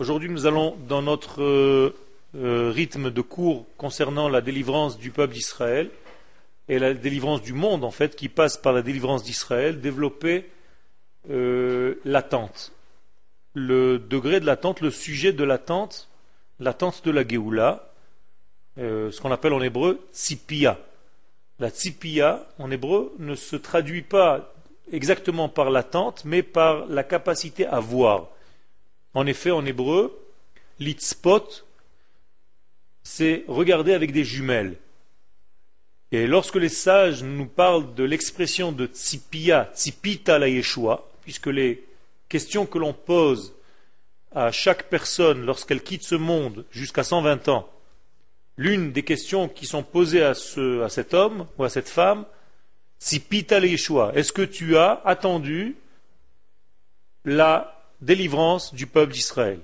Aujourd'hui, nous allons dans notre euh, euh, rythme de cours concernant la délivrance du peuple d'Israël et la délivrance du monde, en fait, qui passe par la délivrance d'Israël, développer euh, l'attente. Le degré de l'attente, le sujet de l'attente, l'attente de la Géoula, ce qu'on appelle en hébreu tzipia. La tzipia, en hébreu, ne se traduit pas exactement par l'attente, mais par la capacité à voir. En effet, en hébreu, l'itzpot, c'est regarder avec des jumelles. Et lorsque les sages nous parlent de l'expression de tzipia, tzipita la Yeshua, puisque les questions que l'on pose à chaque personne lorsqu'elle quitte ce monde jusqu'à 120 ans, l'une des questions qui sont posées à, ce, à cet homme ou à cette femme, tzipita la Yeshua, est-ce que tu as attendu la délivrance du peuple d'Israël.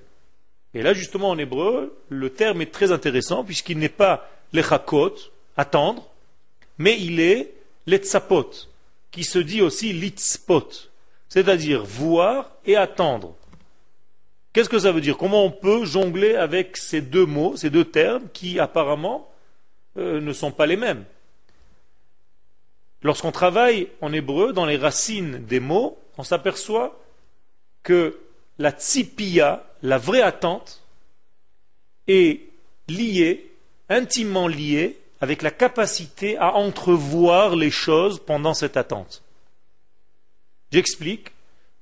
Et là, justement, en hébreu, le terme est très intéressant puisqu'il n'est pas lechakot, attendre, mais il est letzapot, qui se dit aussi litzpot, c'est-à-dire voir et attendre. Qu'est-ce que ça veut dire? Comment on peut jongler avec ces deux mots, ces deux termes qui apparemment euh, ne sont pas les mêmes? Lorsqu'on travaille en hébreu dans les racines des mots, on s'aperçoit que la tzipia, la vraie attente, est liée, intimement liée, avec la capacité à entrevoir les choses pendant cette attente. J'explique,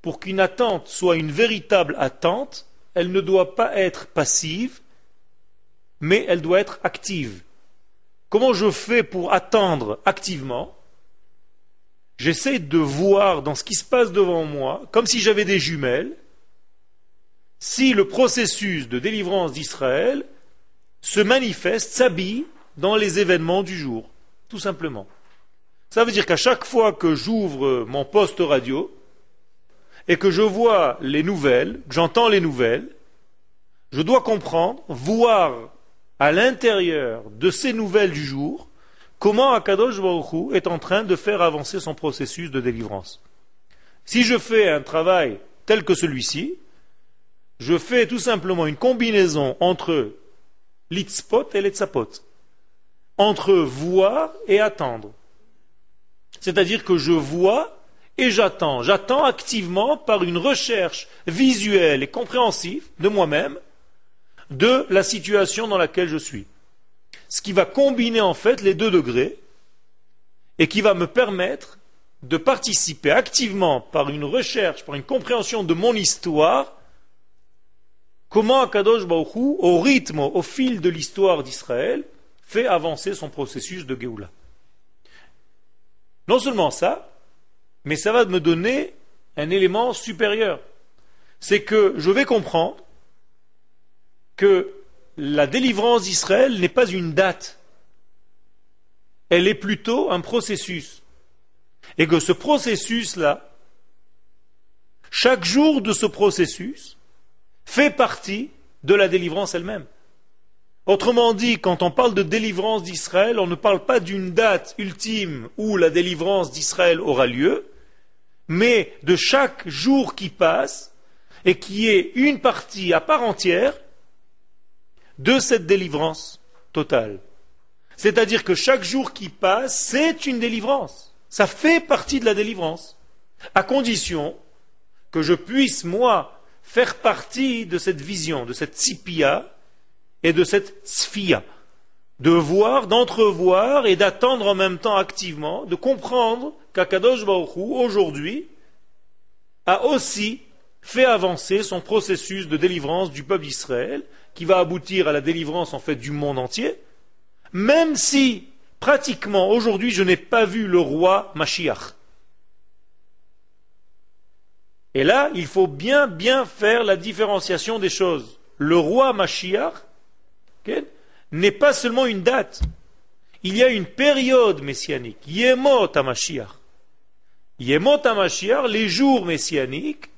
pour qu'une attente soit une véritable attente, elle ne doit pas être passive, mais elle doit être active. Comment je fais pour attendre activement? J'essaie de voir dans ce qui se passe devant moi, comme si j'avais des jumelles, si le processus de délivrance d'Israël se manifeste, s'habille dans les événements du jour, tout simplement. Ça veut dire qu'à chaque fois que j'ouvre mon poste radio et que je vois les nouvelles, que j'entends les nouvelles, je dois comprendre, voir à l'intérieur de ces nouvelles du jour, comment Akadosh Baruch est en train de faire avancer son processus de délivrance. Si je fais un travail tel que celui-ci, je fais tout simplement une combinaison entre l'itzpot et l'itzapot, entre voir et attendre. C'est-à-dire que je vois et j'attends. J'attends activement par une recherche visuelle et compréhensive de moi-même de la situation dans laquelle je suis. Ce qui va combiner en fait les deux degrés et qui va me permettre de participer activement par une recherche, par une compréhension de mon histoire Comment Akadosh Baruchou, au rythme, au fil de l'histoire d'Israël, fait avancer son processus de Géoula? Non seulement ça, mais ça va me donner un élément supérieur. C'est que je vais comprendre que la délivrance d'Israël n'est pas une date. Elle est plutôt un processus. Et que ce processus-là, chaque jour de ce processus, fait partie de la délivrance elle-même. Autrement dit, quand on parle de délivrance d'Israël, on ne parle pas d'une date ultime où la délivrance d'Israël aura lieu, mais de chaque jour qui passe et qui est une partie à part entière de cette délivrance totale. C'est-à-dire que chaque jour qui passe, c'est une délivrance. Ça fait partie de la délivrance. À condition que je puisse, moi, faire partie de cette vision, de cette tsipia et de cette sfia. De voir, d'entrevoir et d'attendre en même temps activement, de comprendre qu'Akadosh Baruch aujourd'hui, a aussi fait avancer son processus de délivrance du peuple d'Israël, qui va aboutir à la délivrance en fait du monde entier, même si pratiquement aujourd'hui je n'ai pas vu le roi Mashiach. Et là, il faut bien, bien faire la différenciation des choses. Le roi Mashiach n'est pas seulement une date. Il y a une période messianique. Yemot à Mashiach. Yemot à Mashiach, les jours messianiques,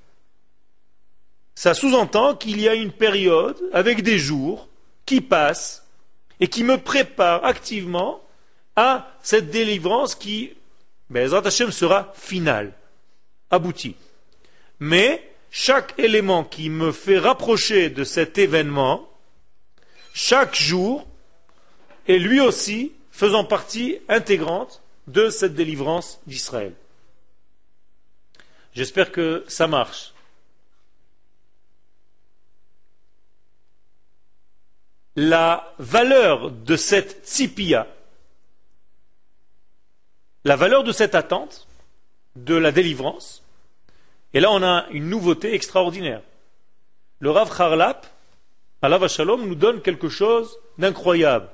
ça sous-entend qu'il y a une période avec des jours qui passent et qui me préparent activement à cette délivrance qui, ben, Hashem, sera finale, aboutie. Mais chaque élément qui me fait rapprocher de cet événement, chaque jour, est lui aussi faisant partie intégrante de cette délivrance d'Israël. J'espère que ça marche. La valeur de cette tzipia, la valeur de cette attente de la délivrance, et là on a une nouveauté extraordinaire. Le Rav Charlap, Allah Shalom, nous donne quelque chose d'incroyable.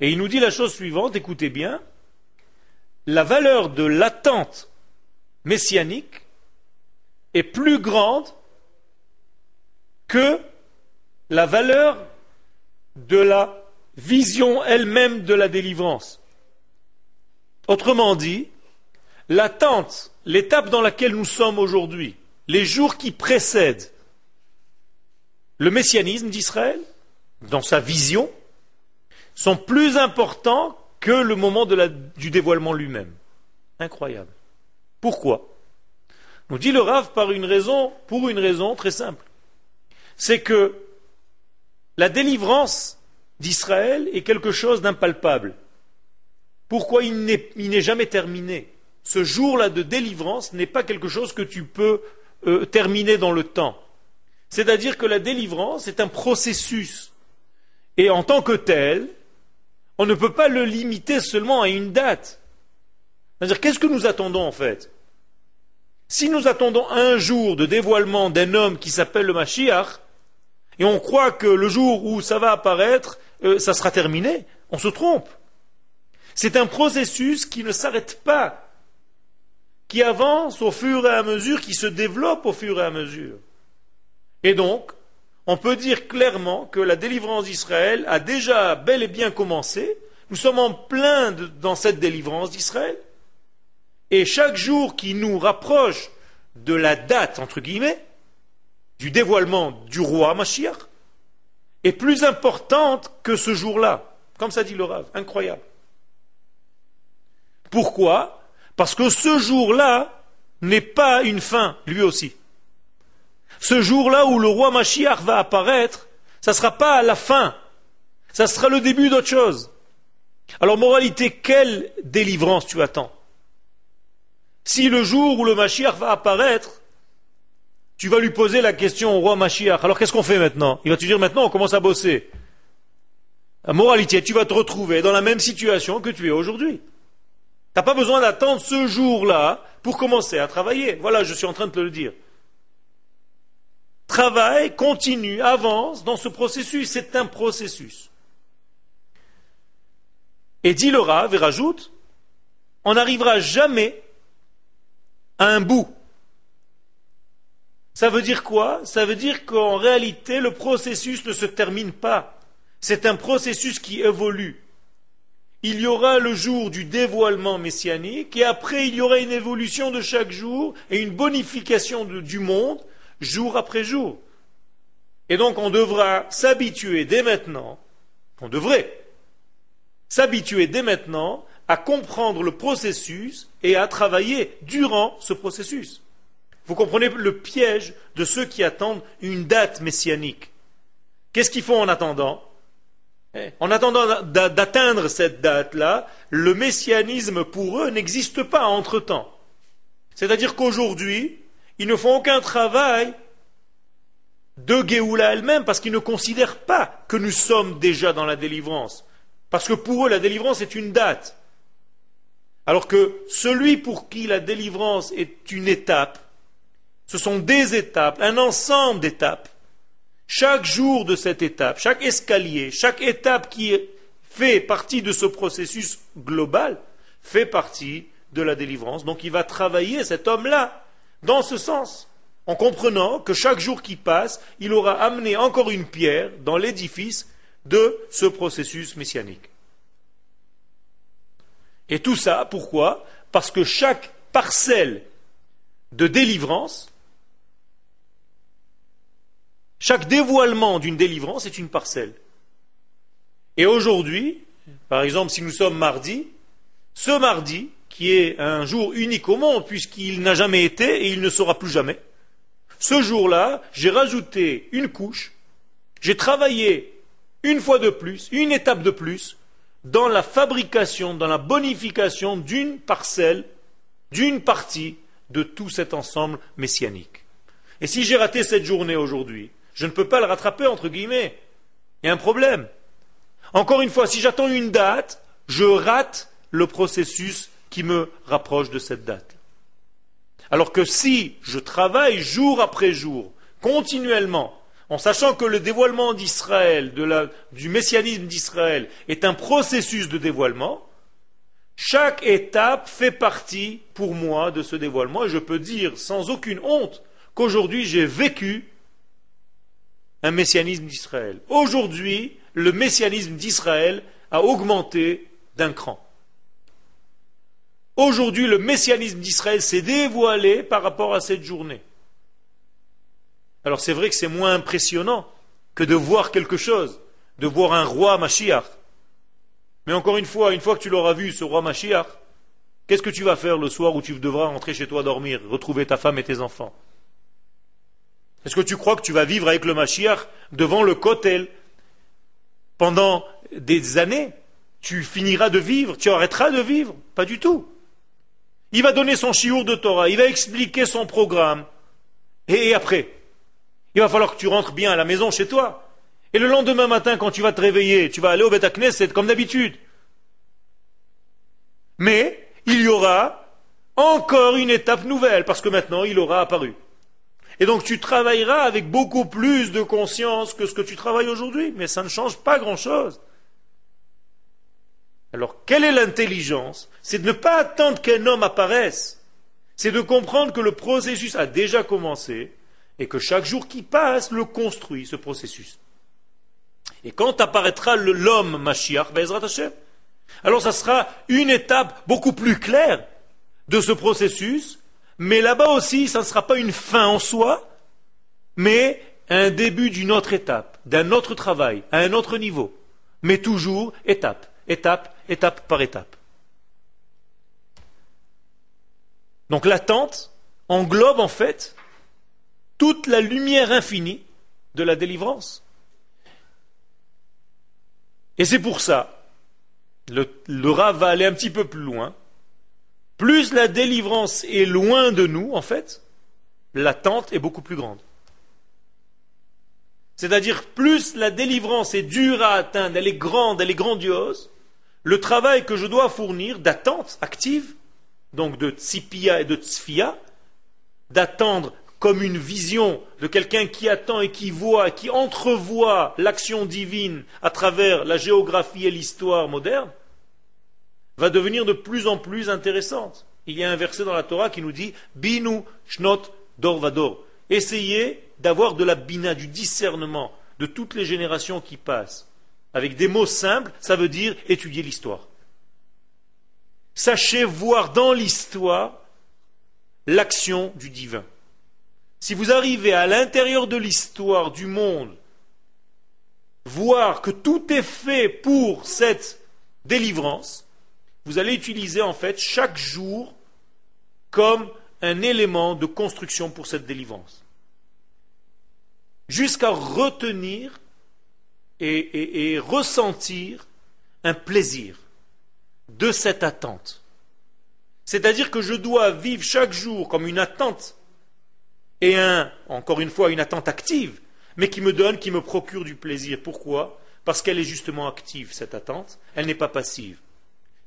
Et il nous dit la chose suivante, écoutez bien, la valeur de l'attente messianique est plus grande que la valeur de la vision elle-même de la délivrance. Autrement dit, l'attente, l'étape dans laquelle nous sommes aujourd'hui, les jours qui précèdent le messianisme d'Israël, dans sa vision, sont plus importants que le moment du dévoilement lui-même. Incroyable. Pourquoi? Nous dit le Rav pour une raison très simple. C'est que la délivrance d'Israël est quelque chose d'impalpable. Pourquoi il n'est jamais terminé? Ce jour-là de délivrance n'est pas quelque chose que tu peux euh, terminer dans le temps. C'est-à-dire que la délivrance est un processus. Et en tant que tel, on ne peut pas le limiter seulement à une date. C'est-à-dire, qu'est-ce que nous attendons en fait? Si nous attendons un jour de dévoilement d'un homme qui s'appelle le Mashiach, et on croit que le jour où ça va apparaître, euh, ça sera terminé, on se trompe. C'est un processus qui ne s'arrête pas, qui avance au fur et à mesure, qui se développe au fur et à mesure. Et donc, on peut dire clairement que la délivrance d'Israël a déjà bel et bien commencé. Nous sommes en plein dans cette délivrance d'Israël. Et chaque jour qui nous rapproche de la date, entre guillemets, du dévoilement du roi Mashiach, est plus importante que ce jour-là. Comme ça dit le Rav. Incroyable. Pourquoi? Parce que ce jour-là n'est pas une fin, lui aussi. Ce jour-là où le roi Mashiach va apparaître, ça ne sera pas la fin, ça sera le début d'autre chose. Alors, moralité, quelle délivrance tu attends? Si le jour où le Mashiach va apparaître, tu vas lui poser la question au roi Mashiach, alors qu'est-ce qu'on fait maintenant? Il va te dire maintenant on commence à bosser. La moralité, tu vas te retrouver dans la même situation que tu es aujourd'hui. Tu n'as pas besoin d'attendre ce jour-là pour commencer à travailler. Voilà, je suis en train de te le dire. Travaille, continue, avance dans ce processus. C'est un processus. Et dit le Rav et rajoute, on n'arrivera jamais un bout. Ça veut dire quoi? Ça veut dire qu'en réalité, le processus ne se termine pas. C'est un processus qui évolue. Il y aura le jour du dévoilement messianique et après il y aura une évolution de chaque jour et une bonification du monde jour après jour. Et donc on devra s'habituer dès maintenant, on devrait s'habituer dès maintenant à comprendre le processus et à travailler durant ce processus. Vous comprenez le piège de ceux qui attendent une date messianique. Qu'est-ce qu'ils font en attendant? En attendant d'atteindre cette date-là, le messianisme pour eux n'existe pas entre-temps. C'est-à-dire qu'aujourd'hui, ils ne font aucun travail de Géoula elle-même parce qu'ils ne considèrent pas que nous sommes déjà dans la délivrance. Parce que pour eux, la délivrance est une date. Alors que celui pour qui la délivrance est une étape, ce sont des étapes, un ensemble d'étapes. Chaque jour de cette étape, chaque escalier, chaque étape qui fait partie de ce processus global, fait partie de la délivrance. Donc il va travailler, cet homme-là, dans ce sens, en comprenant que chaque jour qui passe, il aura amené encore une pierre dans l'édifice de ce processus messianique. Et tout ça, pourquoi? Parce que chaque parcelle de délivrance, chaque dévoilement d'une délivrance est une parcelle. Et aujourd'hui, par exemple, si nous sommes mardi, ce mardi, qui est un jour unique au monde, puisqu'il n'a jamais été et il ne sera plus jamais, Ce jour-là, j'ai rajouté une couche, j'ai travaillé une fois de plus, une étape de plus, dans la fabrication, dans la bonification d'une parcelle, d'une partie de tout cet ensemble messianique. Et si j'ai raté cette journée aujourd'hui, je ne peux pas le rattraper, entre guillemets. Il y a un problème. Encore une fois, si j'attends une date, je rate le processus qui me rapproche de cette date. Alors que si je travaille jour après jour, continuellement, en sachant que le dévoilement d'Israël, du messianisme d'Israël, est un processus de dévoilement, chaque étape fait partie pour moi de ce dévoilement et je peux dire sans aucune honte qu'aujourd'hui j'ai vécu un messianisme d'Israël. Aujourd'hui, le messianisme d'Israël a augmenté d'un cran. Aujourd'hui, le messianisme d'Israël s'est dévoilé par rapport à cette journée. Alors c'est vrai que c'est moins impressionnant que de voir quelque chose, de voir un roi Mashiach. Mais encore une fois, une fois que tu l'auras vu, ce roi Mashiach, qu'est-ce que tu vas faire le soir où tu devras rentrer chez toi dormir, retrouver ta femme et tes enfants? Est-ce que tu crois que tu vas vivre avec le Mashiach devant le Kotel pendant des années? Tu finiras de vivre, tu arrêteras de vivre? Pas du tout. Il va donner son chiour de Torah, il va expliquer son programme. Et après, il va falloir que tu rentres bien à la maison chez toi. Et le lendemain matin, quand tu vas te réveiller, tu vas aller au Beth Knesset comme d'habitude. Mais il y aura encore une étape nouvelle, parce que maintenant il aura apparu. Et donc tu travailleras avec beaucoup plus de conscience que ce que tu travailles aujourd'hui, mais ça ne change pas grand-chose. Alors, quelle est l'intelligence? C'est de ne pas attendre qu'un homme apparaisse. C'est de comprendre que le processus a déjà commencé et que chaque jour qui passe le construit, ce processus. Et quand apparaîtra l'homme Mashiach, Bezrat Hashem, alors ça sera une étape beaucoup plus claire de ce processus, mais là-bas aussi, ça ne sera pas une fin en soi, mais un début d'une autre étape, d'un autre travail, à un autre niveau, mais toujours étape étape, étape par étape. Donc l'attente englobe en fait toute la lumière infinie de la délivrance. Et c'est pour ça, le, le Rav va aller un petit peu plus loin. Plus la délivrance est loin de nous, en fait, l'attente est beaucoup plus grande. C'est-à-dire, plus la délivrance est dure à atteindre, elle est grande, elle est grandiose, le travail que je dois fournir d'attente active, donc de tsipia et de tsfia, d'attendre comme une vision de quelqu'un qui attend et qui voit, qui entrevoit l'action divine à travers la géographie et l'histoire moderne, va devenir de plus en plus intéressante. Il y a un verset dans la Torah qui nous dit Binu shnot dorvador. Essayez d'avoir de la bina, du discernement de toutes les générations qui passent avec des mots simples, ça veut dire étudier l'histoire. Sachez voir dans l'histoire l'action du divin. Si vous arrivez à l'intérieur de l'histoire du monde, voir que tout est fait pour cette délivrance, vous allez utiliser en fait chaque jour comme un élément de construction pour cette délivrance. Jusqu'à retenir et, ressentir un plaisir de cette attente. C'est-à-dire que je dois vivre chaque jour comme une attente et encore une fois, une attente active, mais qui me donne, qui me procure du plaisir. Pourquoi? Parce qu'elle est justement active, cette attente, elle n'est pas passive.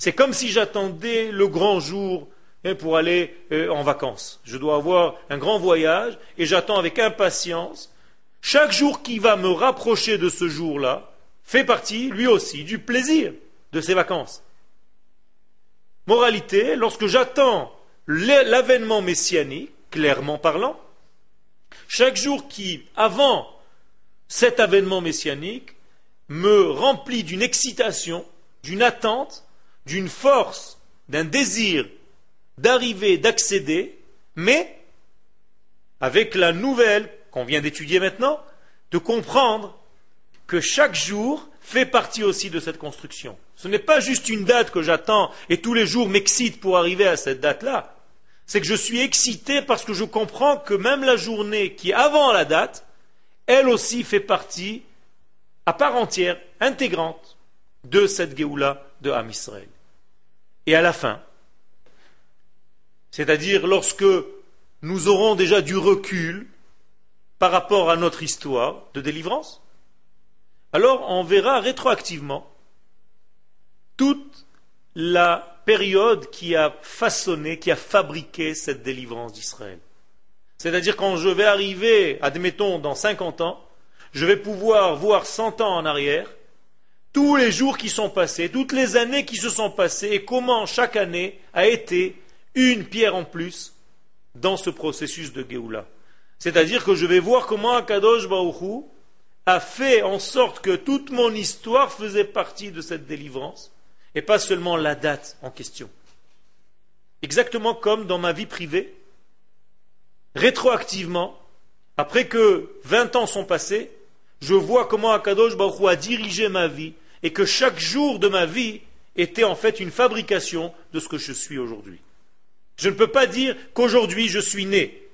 C'est comme si j'attendais le grand jour hein, pour aller euh, en vacances. Je dois avoir un grand voyage et j'attends avec impatience chaque jour qui va me rapprocher de ce jour-là fait partie, lui aussi, du plaisir de ces vacances. Moralité, lorsque j'attends l'avènement messianique, clairement parlant, chaque jour qui, avant cet avènement messianique, me remplit d'une excitation, d'une attente, d'une force, d'un désir d'arriver, d'accéder, mais avec la nouvelle qu'on vient d'étudier maintenant, de comprendre que chaque jour fait partie aussi de cette construction. Ce n'est pas juste une date que j'attends et tous les jours m'excite pour arriver à cette date-là. C'est que je suis excité parce que je comprends que même la journée qui est avant la date, elle aussi fait partie à part entière, intégrante de cette Géoula de Ham Israël. Et à la fin, c'est-à-dire lorsque nous aurons déjà du recul par rapport à notre histoire de délivrance, alors on verra rétroactivement toute la période qui a façonné, qui a fabriqué cette délivrance d'Israël. C'est-à-dire quand je vais arriver, admettons, dans 50 ans, je vais pouvoir voir 100 ans en arrière, tous les jours qui sont passés, toutes les années qui se sont passées, et comment chaque année a été une pierre en plus dans ce processus de Géoula. C'est-à-dire que je vais voir comment Akadosh Baruchou a fait en sorte que toute mon histoire faisait partie de cette délivrance, et pas seulement la date en question. Exactement comme dans ma vie privée, rétroactivement, après que 20 ans sont passés, je vois comment Akadosh Baruch a dirigé ma vie et que chaque jour de ma vie était en fait une fabrication de ce que je suis aujourd'hui. Je ne peux pas dire qu'aujourd'hui je suis né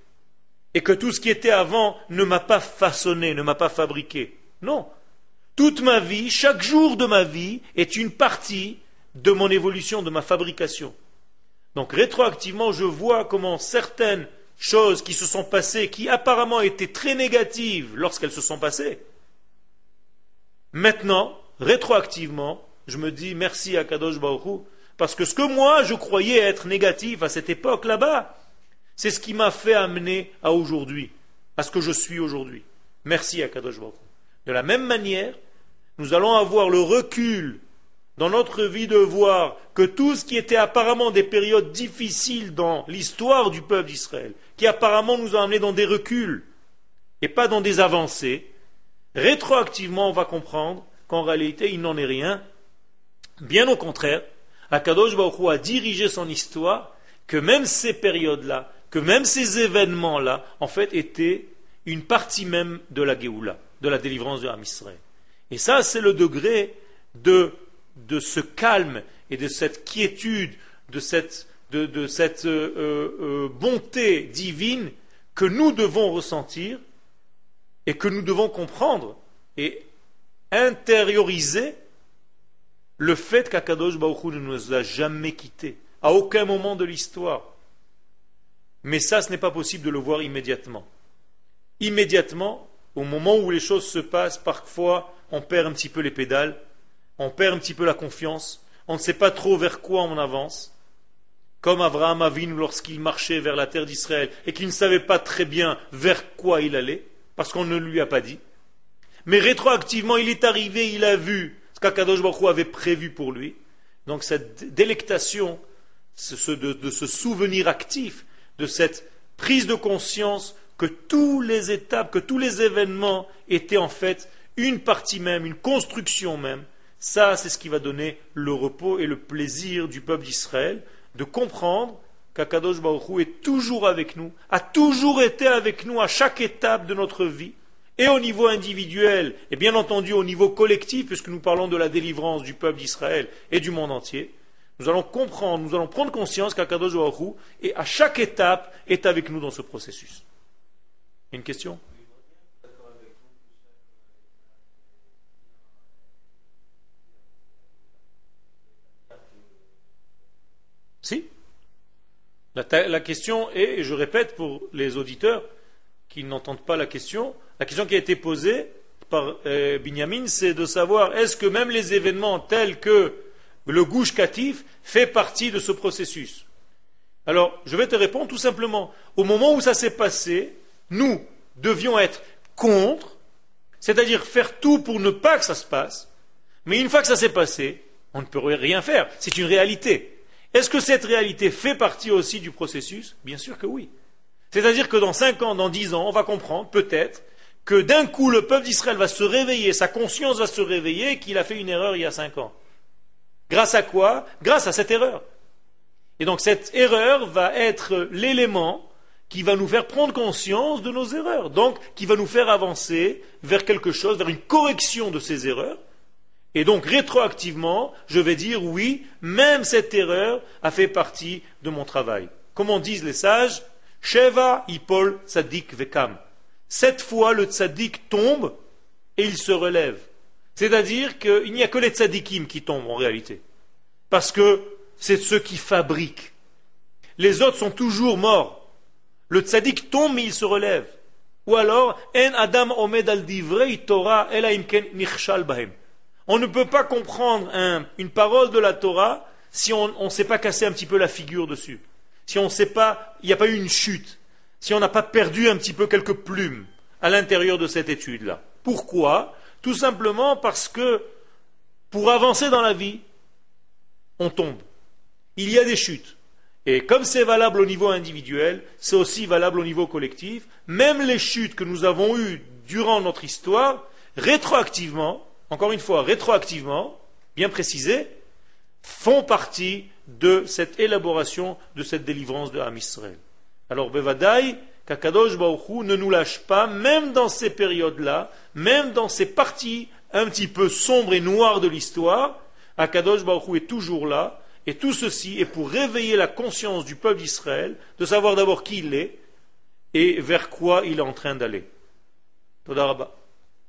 et que tout ce qui était avant ne m'a pas façonné, ne m'a pas fabriqué. Non. Toute ma vie, chaque jour de ma vie est une partie de mon évolution, de ma fabrication. Donc rétroactivement, je vois comment certaines choses qui se sont passées, qui apparemment étaient très négatives lorsqu'elles se sont passées, maintenant, rétroactivement, je me dis merci à Kadosh Baruch parce que ce que moi je croyais être négatif à cette époque là-bas, c'est ce qui m'a fait amener à aujourd'hui, à ce que je suis aujourd'hui. Merci à Kadosh Baruch De la même manière, nous allons avoir le recul dans notre vie de voir que tout ce qui était apparemment des périodes difficiles dans l'histoire du peuple d'Israël, qui apparemment nous a amenés dans des reculs et pas dans des avancées, rétroactivement on va comprendre qu'en réalité il n'en est rien. Bien au contraire, Akadosh Baruch a dirigé son histoire, que même ces périodes-là, que même ces événements-là, en fait, étaient une partie même de la Géoula, de la délivrance de Ham Et ça, c'est le degré de ce calme et de cette quiétude, de cette, de, cette euh, euh, euh, bonté divine que nous devons ressentir et que nous devons comprendre et intérioriser le fait qu'Akadosh Baruch ne nous a jamais quittés, à aucun moment de l'histoire. Mais ça, ce n'est pas possible de le voir immédiatement. Immédiatement, au moment où les choses se passent, parfois, on perd un petit peu les pédales, on perd un petit peu la confiance, on ne sait pas trop vers quoi on avance, comme Abraham Avinu lorsqu'il marchait vers la terre d'Israël et qu'il ne savait pas très bien vers quoi il allait, parce qu'on ne lui a pas dit. Mais rétroactivement, il est arrivé, il a vu ce qu'Akadosh Baruch avait prévu pour lui. Donc cette délectation, de, de ce souvenir actif, de cette prise de conscience que tous les étapes, que tous les événements étaient en fait une partie même, une construction même ça, c'est ce qui va donner le repos et le plaisir du peuple d'Israël de comprendre qu'Akadosh Baruch est toujours avec nous, a toujours été avec nous à chaque étape de notre vie, et au niveau individuel, et bien entendu au niveau collectif, puisque nous parlons de la délivrance du peuple d'Israël et du monde entier. Nous allons comprendre, nous allons prendre conscience qu'Akadosh Baruch et à chaque étape, est avec nous dans ce processus. Une question? Si? La, question est, et je répète pour les auditeurs qui n'entendent pas la question, la question qui a été posée par euh, Binyamin, c'est de savoir est-ce que même les événements tels que le gouche catif fait partie de ce processus? Alors, je vais te répondre tout simplement. Au moment où ça s'est passé, nous devions être contre, c'est-à-dire faire tout pour ne pas que ça se passe, mais une fois que ça s'est passé, on ne peut rien faire. C'est une réalité. Est-ce que cette réalité fait partie aussi du processus? Bien sûr que oui. C'est-à-dire que dans 5 ans, dans 10 ans, on va comprendre peut-être que d'un coup le peuple d'Israël va se réveiller, sa conscience va se réveiller qu'il a fait une erreur il y a 5 ans. Grâce à quoi? Grâce à cette erreur. Et donc cette erreur va être l'élément qui va nous faire prendre conscience de nos erreurs, donc qui va nous faire avancer vers quelque chose, vers une correction de ces erreurs, et donc, rétroactivement, je vais dire oui, même cette erreur a fait partie de mon travail. Comment disent les sages? Sheva ipol tzadik vekam. Sept fois le tzadik tombe et il se relève. C'est-à-dire qu'il n'y a que les tzadikim qui tombent en réalité. Parce que c'est ceux qui fabriquent. Les autres sont toujours morts. Le tzaddik tombe mais il se relève. Ou alors, en adam omed al Torah. On ne peut pas comprendre une parole de la Torah si on ne s'est pas cassé un petit peu la figure dessus. Si on ne sait pas, il n'y a pas eu une chute. Si on n'a pas perdu un petit peu quelques plumes à l'intérieur de cette étude-là. Pourquoi? Tout simplement parce que pour avancer dans la vie, on tombe. Il y a des chutes. Et comme c'est valable au niveau individuel, c'est aussi valable au niveau collectif. Même les chutes que nous avons eues durant notre histoire, rétroactivement, encore une fois, rétroactivement, bien précisé, font partie de cette élaboration, de cette délivrance de Ham Israël. Alors, Bevadai, qu'Akadosh Baruch ne nous lâche pas, même dans ces périodes-là, même dans ces parties un petit peu sombres et noires de l'histoire, Akadosh Baruch est toujours là, et tout ceci est pour réveiller la conscience du peuple d'Israël, de savoir d'abord qui il est et vers quoi il est en train d'aller. Todarabah.